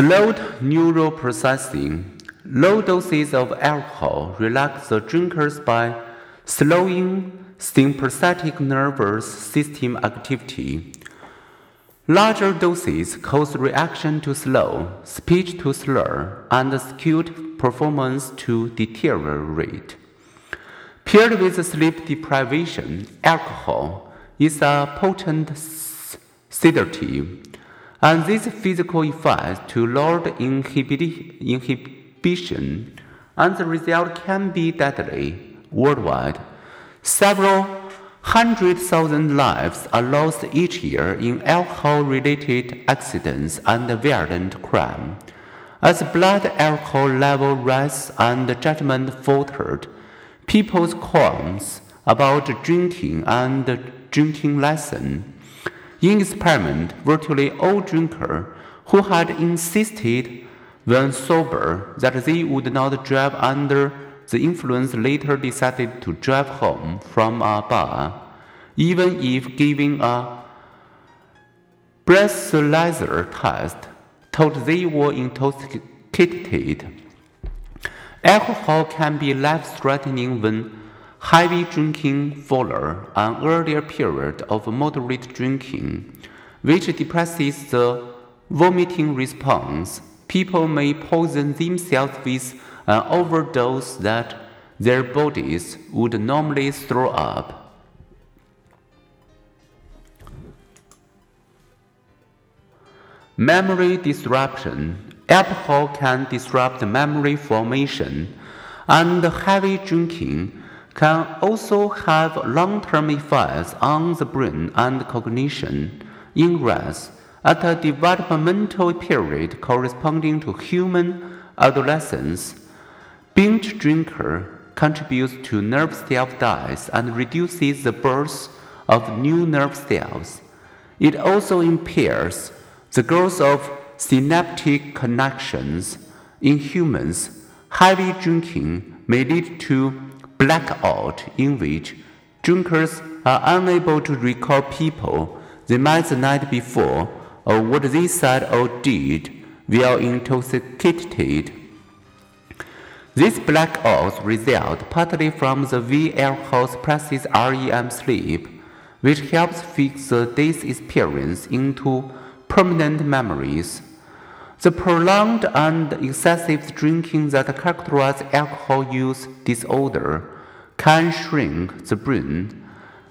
Slowed neural processing. Low doses of alcohol relax the drinkers by slowing sympathetic nervous system activity. Larger doses cause reaction to slow, speech to slur, and skewed performance to deteriorate. Paired with sleep deprivation, alcohol is a potent sedative, and these physical effects to lower inhibition, and the result can be deadly worldwide. Several hundred thousand lives are lost each year in alcohol related accidents and violent crime. As blood alcohol level rises and judgment faltered, people's qualms about drinking and drinking lessen. In experiment, virtually all drinkers who had insisted when sober that they would not drive under the influence later decided to drive home from a bar, even if giving a breathalyzer test told they were intoxicated. Alcohol can be life threatening when heavy drinking follows an earlier period of moderate drinking, which depresses the vomiting response. People may poison themselves with an overdose that their bodies would normally throw up. Memory disruption. Alcohol can disrupt memory formation, and heavy drinking can also have long term effects on the brain and cognition. In rats, at a developmental period corresponding to human adolescence, binge drinker contributes to nerve cell death and reduces the birth of new nerve cells. It also impairs the growth of synaptic connections. In humans, heavy drinking may lead to blackout in which drinkers are unable to recall people they met the night before or what they said or did while intoxicated. These blackouts result partly from the way alcohol suppresses REM sleep, which helps fix the day's experience into permanent memories. The prolonged and excessive drinking that characterizes alcohol use disorder can shrink the brain.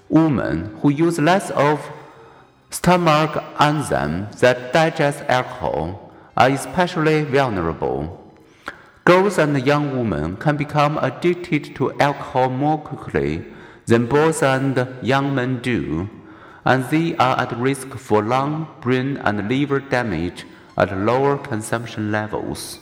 Women who use less of stomach enzymes that digest alcohol are especially vulnerable. Girls and young women can become addicted to alcohol more quickly than boys and young men do and they are at risk for lung, brain, and liver damage at lower consumption levels.